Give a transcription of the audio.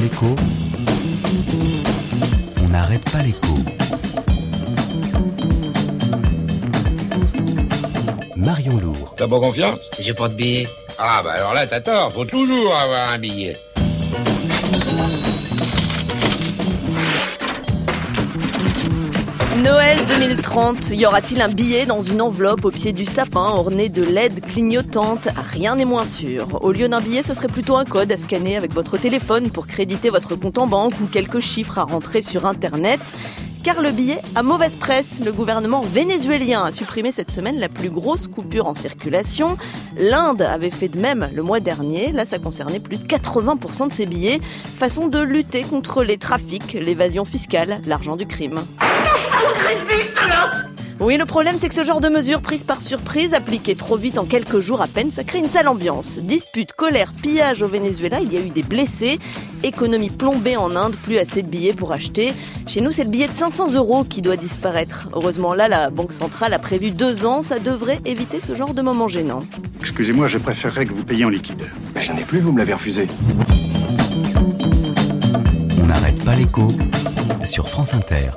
l'écho, on n'arrête pas l'écho. Marion Lourd. T'as pas confiance? J'ai pas de billet. Ah bah alors là t'as tort, faut toujours avoir un billet. Noël 2030, y aura-t-il un billet dans une enveloppe au pied du sapin orné de LED clignotantes Rien n'est moins sûr. Au lieu d'un billet, ce serait plutôt un code à scanner avec votre téléphone pour créditer votre compte en banque ou quelques chiffres à rentrer sur Internet. Car le billet a mauvaise presse. Le gouvernement vénézuélien a supprimé cette semaine la plus grosse coupure en circulation. L'Inde avait fait de même le mois dernier. Là, ça concernait plus de 80% de ses billets. Façon de lutter contre les trafics, l'évasion fiscale, l'argent du crime. Oui, le problème, c'est que ce genre de mesures prises par surprise, appliquées trop vite en quelques jours à peine, ça crée une sale ambiance. Disputes, colère, pillage au Venezuela, il y a eu des blessés. Économie plombée en Inde, plus assez de billets pour acheter. Chez nous, c'est le billet de 500 euros qui doit disparaître. Heureusement, là, la Banque centrale a prévu deux ans, ça devrait éviter ce genre de moment gênant. Excusez-moi, je préférerais que vous payiez en liquide. Mais j'en ai plus, vous me l'avez refusé. On n'arrête pas l'écho sur France Inter.